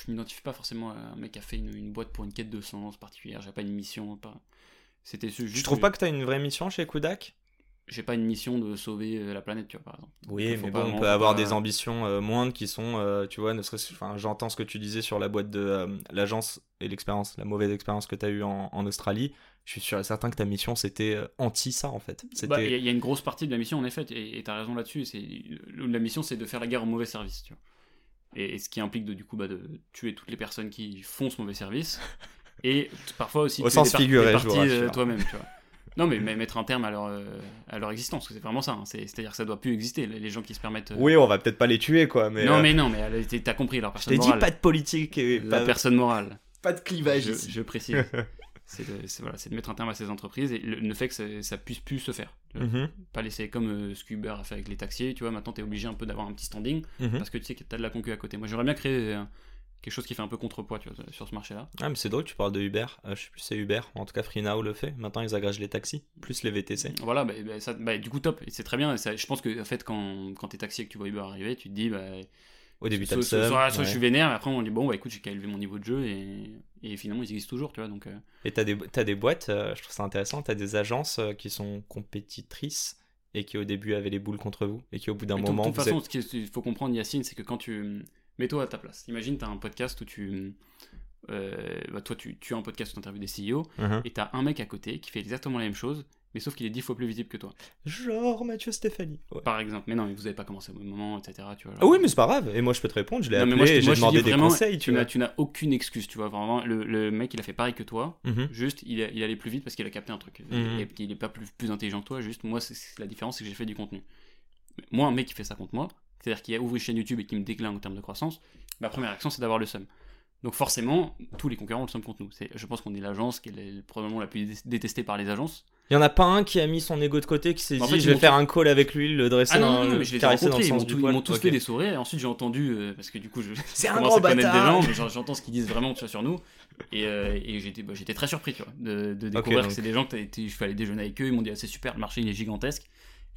[SPEAKER 2] Je m'identifie pas forcément à un mec qui a fait une, une boîte pour une quête de sens particulière. J'ai pas une mission. Pas... C'était juste.
[SPEAKER 1] Tu trouves pas que t'as une vraie mission chez Kudak?
[SPEAKER 2] J'ai pas une mission de sauver euh, la planète, tu vois, par exemple.
[SPEAKER 1] Oui, mais bon, on peut avoir des ambitions euh, moindres qui sont, euh, tu vois, ne serait-ce, enfin, j'entends ce que tu disais sur la boîte de euh, l'agence et l'expérience, la mauvaise expérience que tu as eue en, en Australie. Je suis sûr et certain que ta mission c'était anti ça en fait.
[SPEAKER 2] Bah, Il y, a- il y a une grosse partie de la mission, en effet, et tu as raison là-dessus. La mission, c'est de faire la guerre au mauvais service, tu vois. Et, et ce qui implique de, du coup bah, de tuer toutes les personnes qui font ce mauvais service. Et parfois aussi
[SPEAKER 1] Au
[SPEAKER 2] tuer
[SPEAKER 1] sens
[SPEAKER 2] des par-
[SPEAKER 1] figuré,
[SPEAKER 2] des parties, toi-même, tu vois. Non, mais, mais mettre un terme à leur, euh, à leur existence, parce que c'est vraiment ça. hein. C'est- C'est-à-dire que ça doit plus exister, les les gens qui se permettent. euh,
[SPEAKER 1] Oui, on va peut-être pas les tuer quoi, mais.
[SPEAKER 2] non,
[SPEAKER 1] euh,
[SPEAKER 2] mais non, mais t'as compris, leur
[SPEAKER 1] je
[SPEAKER 2] personne
[SPEAKER 1] t'ai dit
[SPEAKER 2] morale.
[SPEAKER 1] pas de politique et
[SPEAKER 2] La
[SPEAKER 1] pas,
[SPEAKER 2] personne morale.
[SPEAKER 1] pas de clivage
[SPEAKER 2] Je, je précise. c'est de, voilà, de mettre un terme à ces entreprises et le, le fait que ça, ça puisse plus se faire.
[SPEAKER 1] Mhm,
[SPEAKER 2] Pas laisser comme euh, ce qu'Uber a fait avec les taxis, tu vois, maintenant t'es obligé un peu d'avoir un petit standing
[SPEAKER 1] mhm.
[SPEAKER 2] parce que tu sais que t'as de la concu à côté. Moi j'aimerais bien créer euh, quelque chose qui fait un peu contrepoids tu vois, sur ce marché-là.
[SPEAKER 1] Ah, mais c'est drôle, tu parles de Uber. Euh, je sais plus si c'est Uber, en tout cas FreeNow le fait. Maintenant ils agrègent les taxis, plus les VTC.
[SPEAKER 2] Voilà, bah, bah, ça, bah, du coup top, c'est très bien. ça- je pense que en fait quand, quand t'es taxi et que tu vois Uber arriver, tu te dis bah,
[SPEAKER 1] Au début
[SPEAKER 2] soit, soit- soit- soit
[SPEAKER 1] ouais.
[SPEAKER 2] je suis vénère, mais après on dit bon bah écoute j'ai qu'à élever mon niveau de jeu et, et finalement ils existent toujours, tu vois. Donc euh,
[SPEAKER 1] Et t'as des, t'as des boîtes, euh, je trouve ça intéressant, t'as des agences euh, qui sont compétitrices et qui au début avaient les boules contre vous et qui au bout d'un
[SPEAKER 2] Mais de
[SPEAKER 1] moment
[SPEAKER 2] toute façon,
[SPEAKER 1] êtes-
[SPEAKER 2] ce qu'il faut comprendre, Yacine, c'est que quand tu. Mets-toi à ta place. Imagine, tu as un podcast où tu. euh, bah, toi, tu, tu as un podcast où tu interviews des CEO
[SPEAKER 1] Mhm.
[SPEAKER 2] et tu as un mec à côté qui fait exactement la même chose, mais sauf qu'il est dix fois plus visible que toi,
[SPEAKER 1] Genre Mathieu Stéphanie. Ouais.
[SPEAKER 2] par exemple. Mais non, mais vous avez pas commencé au même moment, etc. Tu vois,
[SPEAKER 1] Ah oui, mais c'est pas grave. Et moi je peux te répondre, je l'ai
[SPEAKER 2] Non, mais
[SPEAKER 1] appelé
[SPEAKER 2] moi, je,
[SPEAKER 1] et j'ai demandé des
[SPEAKER 2] vraiment,
[SPEAKER 1] conseils, tu
[SPEAKER 2] n'as, aucune excuse, tu vois. Vraiment, le, le mec, il a fait pareil que toi,
[SPEAKER 1] Mhm.
[SPEAKER 2] juste, il, a- il allait plus vite parce qu'il a capté un truc. Et puis, il est pas plus, plus intelligent que toi, juste, moi, c'est, c'est la différence, c'est que j'ai fait du contenu. Moi, un mec qui fait ça contre moi, c'est-à-dire qui a ouvert une chaîne YouTube et qui me décline en termes de croissance, ma première action, c'est d'avoir le seum. Donc forcément, tous les concurrents ont le seum contre nous. C'est, je pense qu'on est l'agence qui est la- probablement la plus dé- détestée par les agences.
[SPEAKER 1] Il y en a pas un qui a mis son ego de côté, qui s'est
[SPEAKER 2] En
[SPEAKER 1] dit
[SPEAKER 2] fait,
[SPEAKER 1] je vais faire un call avec lui, le dresser
[SPEAKER 2] Ah non,
[SPEAKER 1] dans
[SPEAKER 2] non, non, mais je les ai
[SPEAKER 1] dans le
[SPEAKER 2] rencontrés, ils
[SPEAKER 1] sens
[SPEAKER 2] m'ont, ils tous
[SPEAKER 1] Ok.
[SPEAKER 2] fait des sourires, et ensuite j'ai entendu, euh, parce que du coup je,
[SPEAKER 1] C'est un
[SPEAKER 2] commence
[SPEAKER 1] gros
[SPEAKER 2] à connaître des gens, mais j'en- j'entends ce qu'ils disent vraiment tu vois, sur nous, et, euh, et j'étais, bah, j'étais très surpris tu vois, de, de découvrir
[SPEAKER 1] donc-
[SPEAKER 2] que c'est des gens que t'as été, je suis allé déjeuner avec eux, ils m'ont dit ah, c'est super, le marché il est gigantesque,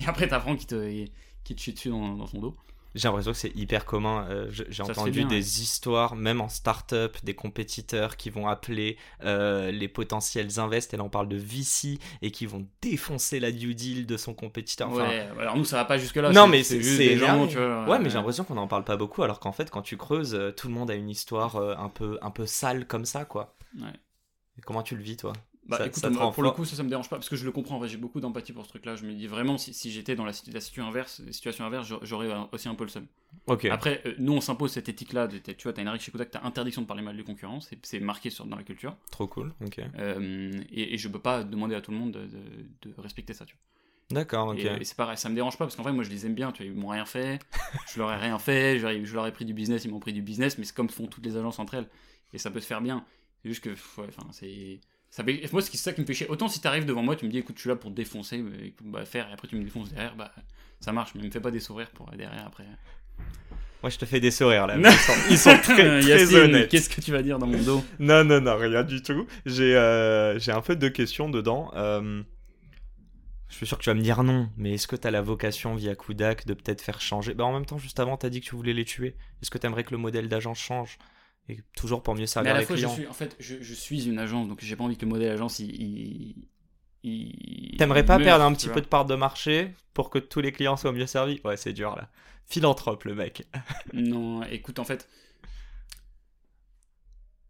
[SPEAKER 2] et après t'as Franck qui te, qui te chie dessus dans, dans son dos.
[SPEAKER 1] J'ai l'impression que c'est hyper commun. Euh, J'ai entendu
[SPEAKER 2] bien,
[SPEAKER 1] des histoires, même en start-up, des compétiteurs qui vont appeler euh, les potentiels invests, et là on parle de VC, et qui vont défoncer la due deal de son compétiteur. Enfin,
[SPEAKER 2] ouais, alors nous ça va pas jusque là.
[SPEAKER 1] Non, mais
[SPEAKER 2] c'est juste des gens,
[SPEAKER 1] énervé.
[SPEAKER 2] tu vois.
[SPEAKER 1] Ouais, mais j'ai l'impression qu'on en parle pas beaucoup, alors qu'en fait, quand tu creuses, euh, tout le monde a une histoire un peu, un peu sale comme ça, quoi.
[SPEAKER 2] ouais.
[SPEAKER 1] Et comment tu le vis, toi?
[SPEAKER 2] Bah
[SPEAKER 1] Ça-
[SPEAKER 2] écoute,
[SPEAKER 1] ça te
[SPEAKER 2] moi,
[SPEAKER 1] rend
[SPEAKER 2] pour le coup, ça, ça me dérange pas parce que je le comprends. J'ai beaucoup d'empathie pour ce truc-là. Je me dis vraiment, si, si j'étais dans la, situ- la situation inverse, situation inverse, j'a- j'aurais aussi un peu le seum. Après, euh, nous, on s'impose cette éthique-là. Tu vois, t'as une règle chez Kodak, t'as interdiction de parler mal du concurrent. C'est marqué sur, dans la culture.
[SPEAKER 1] Trop cool. Ok.
[SPEAKER 2] Euh, et, et je peux pas demander à tout le monde de, de- de respecter ça. Tu vois.
[SPEAKER 1] D'accord. Ok.
[SPEAKER 2] Et, euh, et c'est pareil, ça me dérange pas parce qu'en vrai, moi, je les aime bien. Tu vois, ils m'ont rien fait. je leur ai rien fait. Je, leur ai- je leur ai pris du business, ils m'ont pris du business. Mais c'est comme font toutes les agences entre elles. Et ça peut se faire bien. C'est juste que, pff, ouais, enfin, c'est Ça fait... Moi, c'est ça qui me fait chier. Autant si t'arrives devant moi, tu me dis, écoute, je suis là pour te défoncer, mais, bah, faire, et après tu me défonces derrière, bah, ça marche, mais me fais pas des sourires pour derrière après.
[SPEAKER 1] Moi, je te fais des sourires là. Ils sont, ils sont très, très honnêtes.
[SPEAKER 2] Qu'est-ce que tu vas dire dans mon dos?
[SPEAKER 1] Non, non, non, rien du tout. J'ai euh, j'ai un peu deux questions dedans. Euh, je suis sûr que tu vas me dire non, mais est-ce que tu as la vocation via Kudak de peut-être faire changer? Bah, En même temps, juste avant, tu as dit que tu voulais les tuer. Est-ce que tu aimerais que le modèle d'agence change? Et toujours pour mieux servir
[SPEAKER 2] mais à la
[SPEAKER 1] les
[SPEAKER 2] fois,
[SPEAKER 1] clients.
[SPEAKER 2] Je suis, en fait, je, je, suis une agence, donc j'ai pas envie que le modèle d'agence il, il...
[SPEAKER 1] T'aimerais pas perdre un petit peu de part de marché pour que tous les clients soient mieux servis? Ouais, c'est dur là. Philanthrope le mec.
[SPEAKER 2] non, écoute, en fait,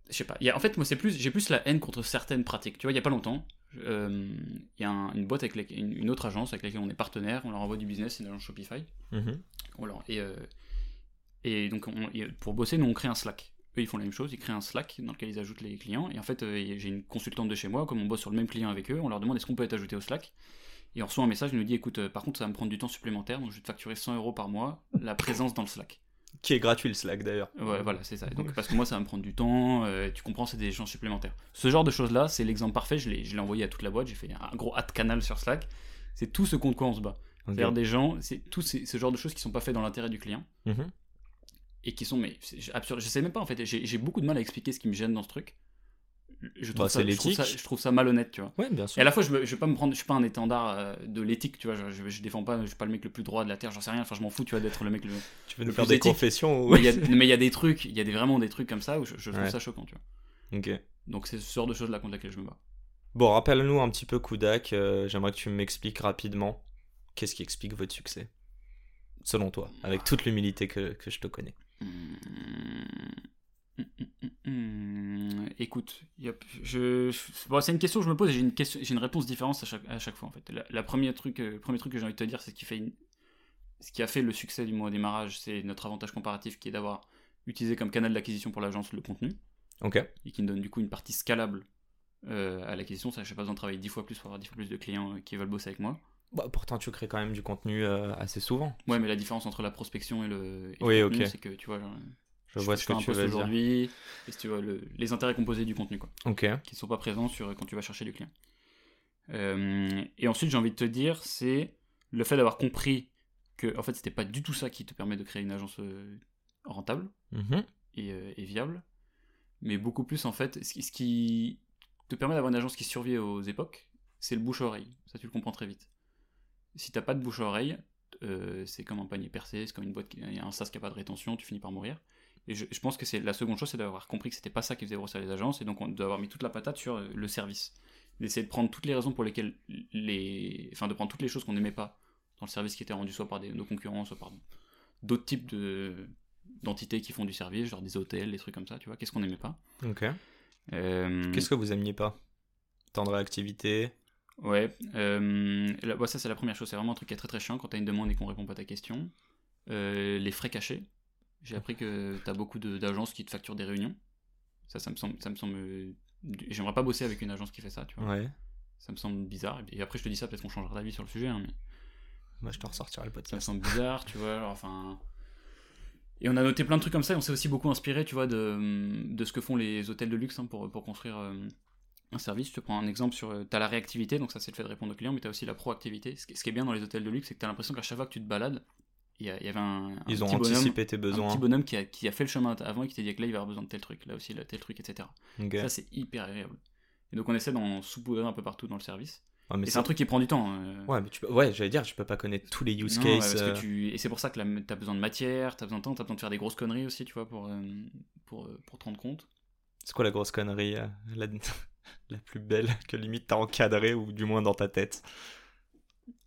[SPEAKER 2] je sais pas. Y a, en fait, moi, c'est plus, j'ai plus la haine contre certaines pratiques. Tu vois, il y a pas longtemps, il euh, y a un, une boîte avec une, une, autre agence avec laquelle on est partenaire. On leur envoie du business, c'est une agence Shopify.
[SPEAKER 1] Mm -hmm.
[SPEAKER 2] Et, euh, et donc, on, et pour bosser, nous, on crée un Slack. Eux, ils font la même chose, ils créent un Slack dans lequel ils ajoutent les clients. Et en fait, euh, j'ai une consultante de chez moi, comme on bosse sur le même client avec eux, on leur demande est-ce qu'on peut être ajouté au Slack? Et on reçoit un message, il nous dit écoute, euh, par contre, ça va me prendre du temps supplémentaire, donc je vais te facturer 100 euros par mois la présence dans le Slack.
[SPEAKER 1] Qui est gratuit le Slack d'ailleurs.
[SPEAKER 2] Ouais, voilà, c'est ça. Donc, parce que moi, ça va me prendre du temps, euh, tu comprends, c'est des échanges supplémentaires. Ce genre de choses-là, c'est l'exemple parfait. Je l'ai envoyé à toute la boîte, j'ai fait un gros hat canal sur Slack. C'est tout ce contre quoi on se bat. Okay. Faire des gens, c'est tout ces, ce genre de choses qui sont pas faites dans l'intérêt du client.
[SPEAKER 1] Mm -hmm.
[SPEAKER 2] Et qui sont, mais absurde. Je sais même pas en fait, j'ai beaucoup de mal à expliquer ce qui me gêne dans ce truc. Je trouve,
[SPEAKER 1] bah,
[SPEAKER 2] ça, je, trouve ça, je trouve ça malhonnête, tu vois.
[SPEAKER 1] Ouais, bien sûr.
[SPEAKER 2] Et à la fois, je, me, je vais pas me prendre, je suis pas un étendard euh, de l'éthique, tu vois. Je, je, je, défends pas, je suis pas le mec le plus droit de la terre, j'en sais rien. Enfin, je m'en fous, tu vois, d'être le mec le.
[SPEAKER 1] Tu veux nous faire des éthique. confessions ou...
[SPEAKER 2] Mais il y, a des trucs, il y a des, vraiment des trucs comme ça où je, trouve
[SPEAKER 1] Ouais.
[SPEAKER 2] ça choquant, tu vois.
[SPEAKER 1] Ok.
[SPEAKER 2] Donc c'est ce genre de choses là contre laquelle je me bats.
[SPEAKER 1] Bon, rappelle-nous un petit peu Kudak. euh, J'aimerais que tu m'expliques rapidement qu'est-ce qui explique votre succès, selon toi, avec toute l'humilité que, que je te connais.
[SPEAKER 2] Mmh, écoute, y a, je, je bon, c'est une question que je me pose et j'ai une, question, j'ai une réponse différente à chaque, à chaque fois en fait. La, la première truc, euh, le premier truc que j'ai envie de te dire, c'est ce qui, fait une, ce qui a fait le succès du au démarrage, c'est notre avantage comparatif qui est d'avoir utilisé comme canal d'acquisition pour l'agence le contenu.
[SPEAKER 1] Ok.
[SPEAKER 2] Et qui nous donne du coup une partie scalable euh, à l'acquisition. Ça, je n'ai pas besoin de travailler 10 fois plus pour avoir 10 fois plus de clients euh, qui veulent bosser avec moi.
[SPEAKER 1] Bah, pourtant, tu crées quand même du contenu euh, assez souvent.
[SPEAKER 2] Ouais, mais la différence entre la prospection et le, et
[SPEAKER 1] oui,
[SPEAKER 2] le contenu,
[SPEAKER 1] ok.
[SPEAKER 2] c'est que tu vois. Genre,
[SPEAKER 1] je, vois ce que tu veux
[SPEAKER 2] aujourd'hui, et si tu vois le, les intérêts composés du contenu, quoi.
[SPEAKER 1] Ok.
[SPEAKER 2] Qui ne sont pas présents sur, quand tu vas chercher du client. Euh, et ensuite, j'ai envie de te dire, c'est le fait d'avoir compris que, en fait, c'était pas du tout ça qui te permet de créer une agence euh, rentable
[SPEAKER 1] mm -hmm.
[SPEAKER 2] et, euh, et, viable, mais beaucoup plus, en fait, ce qui te permet d'avoir une agence qui survit aux époques, c'est le bouche-oreille. Ça, tu le comprends très vite. Si t'as pas de bouche-oreille, euh, c'est comme un panier percé, c'est comme une boîte, a un sas qui a pas de rétention, tu finis par mourir. Et je, je pense que c'est la seconde chose, c'est d'avoir compris que c'était pas ça qui faisait grossir les agences, et donc d'avoir mis toute la patate sur le service. D'essayer de prendre toutes les raisons pour lesquelles les. Enfin, de prendre toutes les choses qu'on n'aimait pas dans le service qui était rendu soit par des, nos concurrents, soit par d'autres types de d'entités qui font du service, genre des hôtels, des trucs comme ça, tu vois. Qu'est-ce qu'on n'aimait pas
[SPEAKER 1] Ok.
[SPEAKER 2] euh...
[SPEAKER 1] Qu'est-ce que vous aimiez pas? Temps de réactivité?
[SPEAKER 2] Ouais, euh, ça c'est la première chose, c'est vraiment un truc qui est très très chiant quand t'as une demande et qu'on répond pas à ta question. Euh, les frais cachés. J'ai appris que t'as beaucoup d'agences qui te facturent des réunions. Ça, ça me semble. Ça me semble J'aimerais pas bosser avec une agence qui fait ça, tu vois.
[SPEAKER 1] Ouais.
[SPEAKER 2] Ça me semble bizarre. Et après, je te dis ça, peut-être qu'on changera d'avis sur le sujet. Hein, mais...
[SPEAKER 1] Moi, je te ressortirai le podcast.
[SPEAKER 2] Ça me semble bizarre, tu vois. Alors, enfin. Et on a noté plein de trucs comme ça, et on s'est aussi beaucoup inspiré, tu vois, de, de ce que font les hôtels de luxe hein, pour, pour construire euh, un service. Je te prends un exemple sur. Tu as la réactivité, donc ça c'est le fait de répondre aux clients, mais tu as aussi la proactivité. Ce qui, est bien dans les hôtels de luxe, c'est que tu as l'impression qu'à chaque fois que tu te balades, il y, y avait un, un
[SPEAKER 1] Ils ont
[SPEAKER 2] petit
[SPEAKER 1] anticipé
[SPEAKER 2] bonhomme,
[SPEAKER 1] tes besoins.
[SPEAKER 2] Un petit bonhomme qui a, qui a fait le chemin avant et qui t'a dit que là il va avoir besoin de tel truc, là aussi, là, tel truc, etc.
[SPEAKER 1] Okay.
[SPEAKER 2] Ça c'est hyper agréable. Et donc on essaie d'en saupoudrer un peu partout dans le service.
[SPEAKER 1] Mais
[SPEAKER 2] c'est un truc qui prend du temps. Euh...
[SPEAKER 1] Ouais, mais tu peux... ouais, j'allais dire, je peux pas connaître tous les use cases.
[SPEAKER 2] Ouais,
[SPEAKER 1] euh...
[SPEAKER 2] tu... Et c'est pour ça que tu as besoin de matière, tu as besoin de temps, tu as besoin de faire des grosses conneries aussi, tu vois, pour, euh, pour, pour te rendre compte.
[SPEAKER 1] C'est quoi la grosse connerie euh, la... la plus belle que limite t'as encadré ou du moins dans ta tête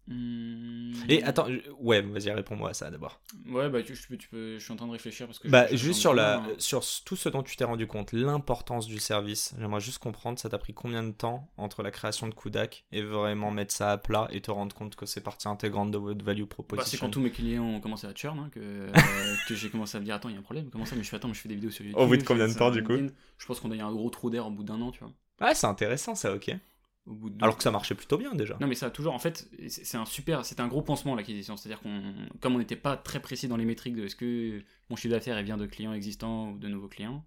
[SPEAKER 2] Mmh...
[SPEAKER 1] Et attends, ouais, vas-y, réponds-moi à ça d'abord.
[SPEAKER 2] Ouais, bah tu, tu, peux, je suis en train de réfléchir parce que.
[SPEAKER 1] Bah,
[SPEAKER 2] je, je
[SPEAKER 1] juste sur, la,
[SPEAKER 2] hein.
[SPEAKER 1] sur tout ce dont tu t'es rendu compte, l'importance du service, j'aimerais juste comprendre, ça t'a pris combien de temps entre la création de Kudak et vraiment mettre ça à plat et te rendre compte que c'est partie intégrante de votre value proposition
[SPEAKER 2] bah, C'est quand tous mes clients ont commencé à churn hein, que, euh, que j'ai commencé à me dire Attends, il y a un problème, comment ça? Mais je fais Attends, mais je fais des vidéos sur YouTube.
[SPEAKER 1] Au bout de combien de temps du coup
[SPEAKER 2] Je pense qu'on a eu un gros trou d'air au bout d'un an, tu vois.
[SPEAKER 1] Ah, c'est intéressant ça, ok.
[SPEAKER 2] De...
[SPEAKER 1] Alors que ça marchait plutôt bien déjà.
[SPEAKER 2] Non mais ça a toujours en fait c'est un super c'est un gros pansement l'acquisition c'est à dire qu'on comme on n'était pas très précis dans les métriques de est-ce que mon chiffre d'affaires vient de clients existants ou de nouveaux clients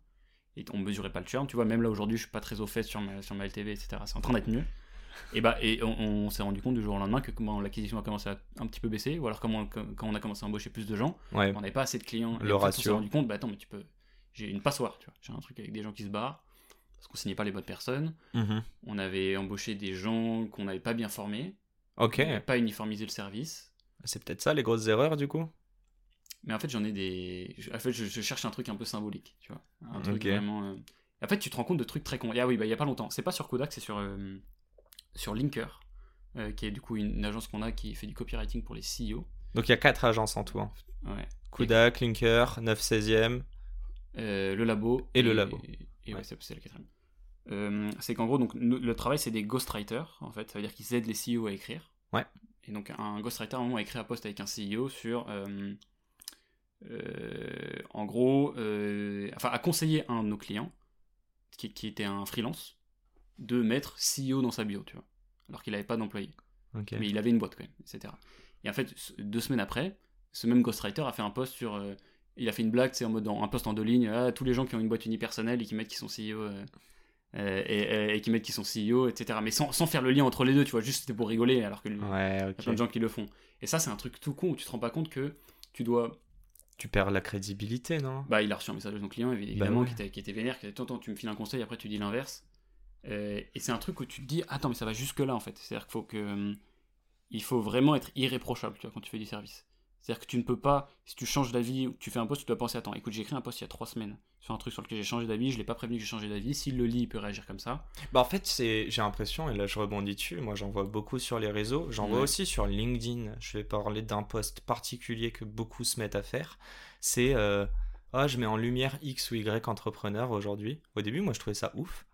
[SPEAKER 2] et on mesurait pas le churn. Tu vois, même là aujourd'hui, je suis pas très au fait sur ma, sur ma LTV, etc. C'est en train d'être mieux. Et, bah, et on, on s'est rendu compte du jour au lendemain que comment l'acquisition a commencé à un petit peu baisser, ou alors comment, quand on a commencé à embaucher plus de gens,
[SPEAKER 1] Ouais.
[SPEAKER 2] on n'avait pas assez de clients.
[SPEAKER 1] Le
[SPEAKER 2] et fait, on s'est
[SPEAKER 1] ratio.
[SPEAKER 2] rendu compte, bah attends, mais tu peux. J'ai une passoire, tu vois. J'ai un truc avec des gens qui se barrent, parce qu'on signait pas les bonnes personnes.
[SPEAKER 1] Mhm.
[SPEAKER 2] On avait embauché des gens qu'on n'avait pas bien formés,
[SPEAKER 1] Ok.
[SPEAKER 2] on n'avait pas uniformisé le service.
[SPEAKER 1] C'est peut-être ça les grosses erreurs du coup?
[SPEAKER 2] Mais en fait, j'en ai des. En fait, je, je cherche un truc un peu symbolique, tu vois. Un truc
[SPEAKER 1] Ok.
[SPEAKER 2] vraiment. euh, En fait, tu te rends compte de trucs très cons. Ah oui, bah, il y a pas longtemps. C'est pas sur Kodak, c'est sur, euh, sur Linker, euh, qui est du coup une, agence qu'on a qui fait du copywriting pour les CEO.
[SPEAKER 1] Donc il y a quatre agences en tout. hein.
[SPEAKER 2] Ouais.
[SPEAKER 1] Kodak, Linker, 9 16e.
[SPEAKER 2] Euh, le labo.
[SPEAKER 1] Et le labo.
[SPEAKER 2] Et, ouais,
[SPEAKER 1] Ouais.
[SPEAKER 2] c'est la quatrième. Euh, c'est qu'en gros, donc, le travail, c'est des ghostwriters, en fait. Ça veut dire qu'ils aident les CEO à écrire.
[SPEAKER 1] Ouais.
[SPEAKER 2] Et donc, un ghostwriter, à un moment, a écrit un post avec un CEO sur. euh, euh, en gros, enfin, a conseillé un de nos clients, qui, qui était un freelance, de mettre CEO dans sa bio, tu vois. Alors qu'il n'avait pas d'employé. Mais il avait une boîte quand même, etc. Et en fait, deux semaines après, ce même ghostwriter a fait un post sur. Euh, il a fait une blague, c'est en mode un post en deux lignes. Ah, tous les gens qui ont une boîte unipersonnelle et qui mettent qu'ils sont CEO. euh, euh, et, et- et qui mettent qu'ils sont CEO, etc. Mais sans, sans faire le lien entre les deux, tu vois, juste c'était pour rigoler, alors que y a plein de gens qui le font. Et ça, c'est un truc tout con où tu te rends pas compte que tu dois.
[SPEAKER 1] Tu perds la crédibilité, non?
[SPEAKER 2] Bah, il a reçu un message de son client, évidemment,
[SPEAKER 1] ouais.
[SPEAKER 2] qui, était, qui était vénère, qui était Attends, tu me files un conseil, après tu dis l'inverse. Euh, et c'est un truc où tu te dis Attends, mais ça va jusque-là en fait. C'est-à-dire qu'il faut que. Il faut vraiment être irréprochable, tu vois, quand tu fais du service. C'est-à-dire que tu ne peux pas, si tu changes d'avis ou que tu fais un post, tu dois penser Attends, écoute, j'ai écrit un post il y a trois semaines sur un truc sur lequel j'ai changé d'avis, je l'ai pas prévenu que j'ai changé d'avis. S'il le lit, il peut réagir comme ça.
[SPEAKER 1] Bah en fait, c'est j'ai l'impression, et là je rebondis dessus, moi j'en vois beaucoup sur les réseaux, j'en vois aussi sur LinkedIn, je vais parler d'un post particulier que beaucoup se mettent à faire, c'est euh, ah je mets en lumière X ou Y entrepreneur aujourd'hui. Au début moi je trouvais ça ouf.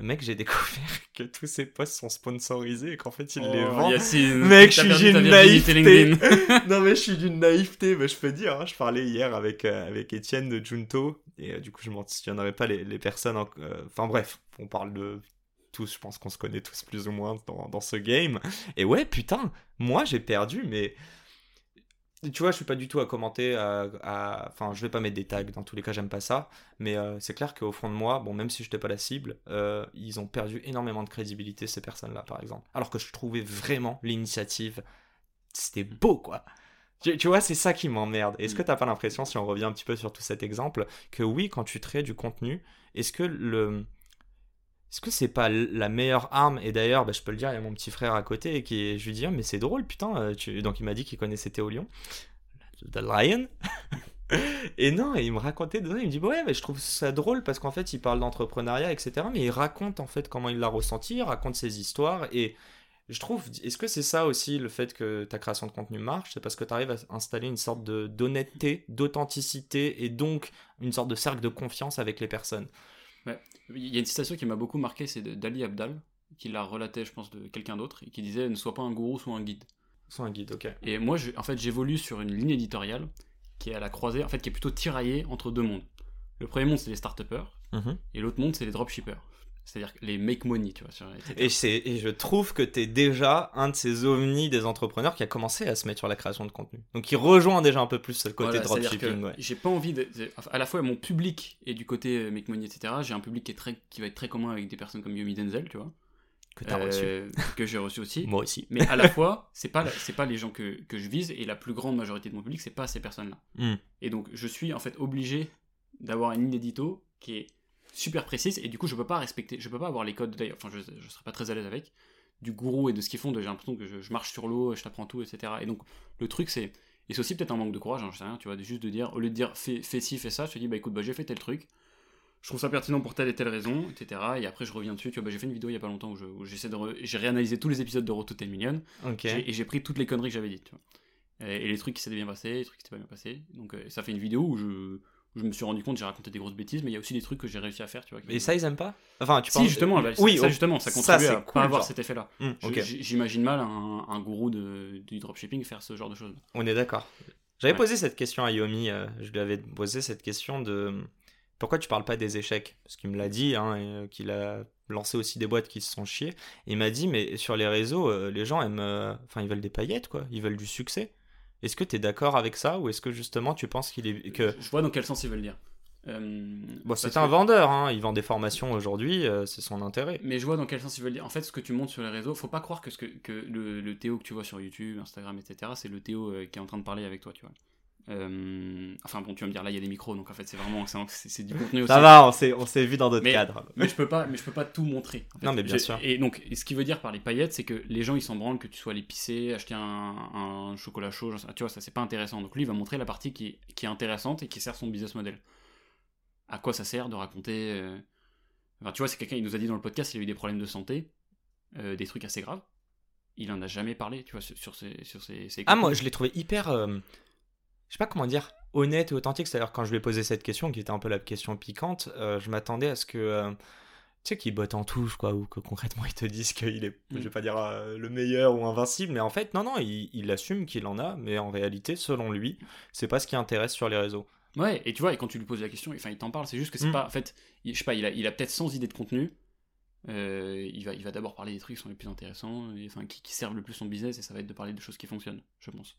[SPEAKER 1] Mec j'ai découvert que tous ces posts sont sponsorisés et qu'en fait ils les
[SPEAKER 2] Oh,
[SPEAKER 1] vendent.
[SPEAKER 2] Yacine,
[SPEAKER 1] Mec, je suis d'une naïveté. Non mais je suis d'une naïveté, mais je peux dire, hein, je parlais hier avec, euh, avec Étienne de Junto, et euh, du coup je ne mentionnerai pas les, les personnes, en- euh, enfin bref, on parle de tous, je pense qu'on se connaît tous plus ou moins dans, dans ce game, et ouais putain, moi j'ai perdu, mais tu vois, je suis pas du tout à commenter, à, à- enfin je vais pas mettre des tags, dans tous les cas j'aime pas ça, mais euh, c'est clair qu'au fond de moi, bon même si je n'étais pas la cible, euh, ils ont perdu énormément de crédibilité ces personnes-là par exemple, alors que je trouvais vraiment l'initiative c'était beau quoi. Tu, tu vois, c'est ça qui m'emmerde. Est-ce que t'as pas l'impression, si on revient un petit peu sur tout cet exemple, que oui, quand tu crées du contenu, est-ce que le. Est-ce que c'est pas la meilleure arme? Et d'ailleurs, bah, je peux le dire, il y a mon petit frère à côté et qui je lui dis, Ah, mais c'est drôle, putain. euh, tu- Donc il m'a dit qu'il connaissait Théo Lyon, The Lion? et non, et il me racontait dedans, il me dit, ouais, mais je trouve ça drôle parce qu'en fait, il parle d'entrepreneuriat, etc. Mais il raconte en fait comment il l'a ressenti, il raconte ses histoires et je trouve, est-ce que c'est ça aussi le fait que ta création de contenu marche? C'est parce que tu arrives à installer une sorte de d'honnêteté, d'authenticité et donc une sorte de cercle de confiance avec les personnes.
[SPEAKER 2] Il y a une citation qui m'a beaucoup marqué, c'est d'Ali Abdal, qui l'a relaté, je pense, de quelqu'un d'autre, et qui disait Ne sois pas un gourou, sois un guide.
[SPEAKER 1] Sans un guide, ok.
[SPEAKER 2] Et moi, je- en fait, j'évolue sur une ligne éditoriale qui est à la croisée, en fait, qui est plutôt tiraillée entre deux mondes. Le premier monde, c'est les start et l'autre monde, c'est les dropshippers. C'est-à-dire les make money, tu vois. sur-.
[SPEAKER 1] Et, et je trouve que tu es déjà un de ces ovnis des entrepreneurs qui a commencé à se mettre sur la création de contenu. Donc il rejoint déjà un peu plus le côté
[SPEAKER 2] Voilà,
[SPEAKER 1] dropshipping. Ouais.
[SPEAKER 2] J'ai pas envie de, À la fois, mon public est du côté euh, make money, etc. J'ai un public qui, est très, qui va être très commun avec des personnes comme Yomi Denzel, tu vois.
[SPEAKER 1] Que reçu.
[SPEAKER 2] Euh, Que j'ai reçu aussi.
[SPEAKER 1] Moi aussi.
[SPEAKER 2] Mais à la fois, c'est pas, c'est pas les gens que, que je vise, et la plus grande majorité de mon public, c'est pas ces personnes-là.
[SPEAKER 1] Hmm.
[SPEAKER 2] Et donc, je suis en fait obligé d'avoir une ligne édito qui est super précise, et du coup, je peux pas respecter, je peux pas avoir les codes, d'ailleurs, enfin, je, je serais pas très à l'aise avec, du gourou et de ce qu'ils font, de- j'ai l'impression que je, je marche sur l'eau, je t'apprends tout, etc. Et donc, le truc, c'est, et c'est aussi peut-être un manque de courage, hein, je sais rien, tu vois, juste de dire, au lieu de dire fais, fais ci, fais ça, je te dis, bah écoute, bah j'ai fait tel truc, je trouve ça pertinent pour telle et telle raison, etc. Et après, je reviens dessus, tu vois, bah, j'ai fait une vidéo il y a pas longtemps où je- où j'essaie de, j'ai réanalysé tous les épisodes de Roto Tel Million, et j'ai pris toutes les conneries que j'avais dites, tu vois. Et, et les trucs qui s'étaient bien passés, les trucs qui s'étaient pas bien passés. Donc euh, ça fait une vidéo où je, où je me suis rendu compte, j'ai raconté des grosses bêtises, mais il y a aussi des trucs que j'ai réussi à faire, tu vois. qui-
[SPEAKER 1] Et ça, ils aiment pas Enfin, tu
[SPEAKER 2] si
[SPEAKER 1] penses-
[SPEAKER 2] justement, bah,
[SPEAKER 1] oui,
[SPEAKER 2] ça,
[SPEAKER 1] oh,
[SPEAKER 2] justement, ça
[SPEAKER 1] ça,
[SPEAKER 2] contribue
[SPEAKER 1] c'est
[SPEAKER 2] à
[SPEAKER 1] cool,
[SPEAKER 2] pas avoir
[SPEAKER 1] genre.
[SPEAKER 2] cet effet-là.
[SPEAKER 1] hmm,
[SPEAKER 2] Je-
[SPEAKER 1] ok.
[SPEAKER 2] j- J'imagine mal un, un gourou de, du dropshipping faire ce genre de choses.
[SPEAKER 1] On est d'accord. J'avais
[SPEAKER 2] Ouais.
[SPEAKER 1] posé cette question à Yomi, euh, je lui avais posé cette question de pourquoi tu parles pas des échecs? Parce qu'il me l'a dit, hein, euh, qu'il a lancé aussi des boîtes qui se sont chiées. Il m'a dit, mais sur les réseaux, euh, les gens aiment. Enfin, ils veulent des paillettes, quoi. Ils veulent du succès. Est-ce que tu es d'accord avec ça ou est-ce que justement tu penses qu'il est. que
[SPEAKER 2] Je, vois dans quel sens ils veulent dire. Euh,
[SPEAKER 1] Bon, c'est
[SPEAKER 2] que-
[SPEAKER 1] un vendeur, hein. il vend des formations aujourd'hui, euh, c'est son intérêt.
[SPEAKER 2] Mais je vois dans quel sens ils veulent dire. En fait, ce que tu montres sur les réseaux, faut pas croire que, ce que, que le, le Théo que tu vois sur YouTube, Instagram, etc., c'est le Théo euh, qui est en train de parler avec toi, tu vois. Euh, enfin bon, tu vas me dire là, il y a des micros, donc en fait, c'est vraiment c'est, du contenu aussi.
[SPEAKER 1] Ça va, on s'est, on s'est vu dans d'autres cadres.
[SPEAKER 2] Mais je peux pas, mais je peux pas tout montrer. en fait.
[SPEAKER 1] Non, mais bien sûr.
[SPEAKER 2] Et donc, ce qui veut dire par les paillettes, c'est que les gens ils s'en branlent que tu sois allé pisser, acheter un, un chocolat chaud, tu vois, ça c'est pas intéressant. Donc lui, il va montrer la partie qui, qui est intéressante et qui sert son business model. À quoi ça sert de raconter euh, Enfin, tu vois, c'est quelqu'un, il nous a dit dans le podcast, il a eu des problèmes de santé, euh, des trucs assez graves. Il en a jamais parlé, tu vois, sur, sur ses, sur ses, ses
[SPEAKER 1] Ah, moi, je l'ai trouvé hyper. Je sais pas comment dire, honnête et authentique. C'est-à-dire, quand je lui ai posé cette question, qui était un peu la question piquante, euh, je m'attendais à ce que. euh, tu sais, qu'il botte en touche, quoi, ou que concrètement, ils te disent qu'il est,
[SPEAKER 2] Mm.
[SPEAKER 1] je vais pas dire euh, le meilleur ou invincible, mais en fait, non, non, il, il assume qu'il en a, mais en réalité, selon lui, c'est pas ce qui intéresse sur les réseaux.
[SPEAKER 2] Ouais, et tu vois, et quand tu lui poses la question, enfin, il t'en parle, c'est juste que c'est
[SPEAKER 1] Mm.
[SPEAKER 2] pas. En fait, il- je sais pas, il a, il a peut-être 100 idées de contenu. Euh, il va, il va d'abord parler des trucs qui sont les plus intéressants, et, enfin, qui, qui servent le plus son business, et ça va être de parler de choses qui fonctionnent, je pense.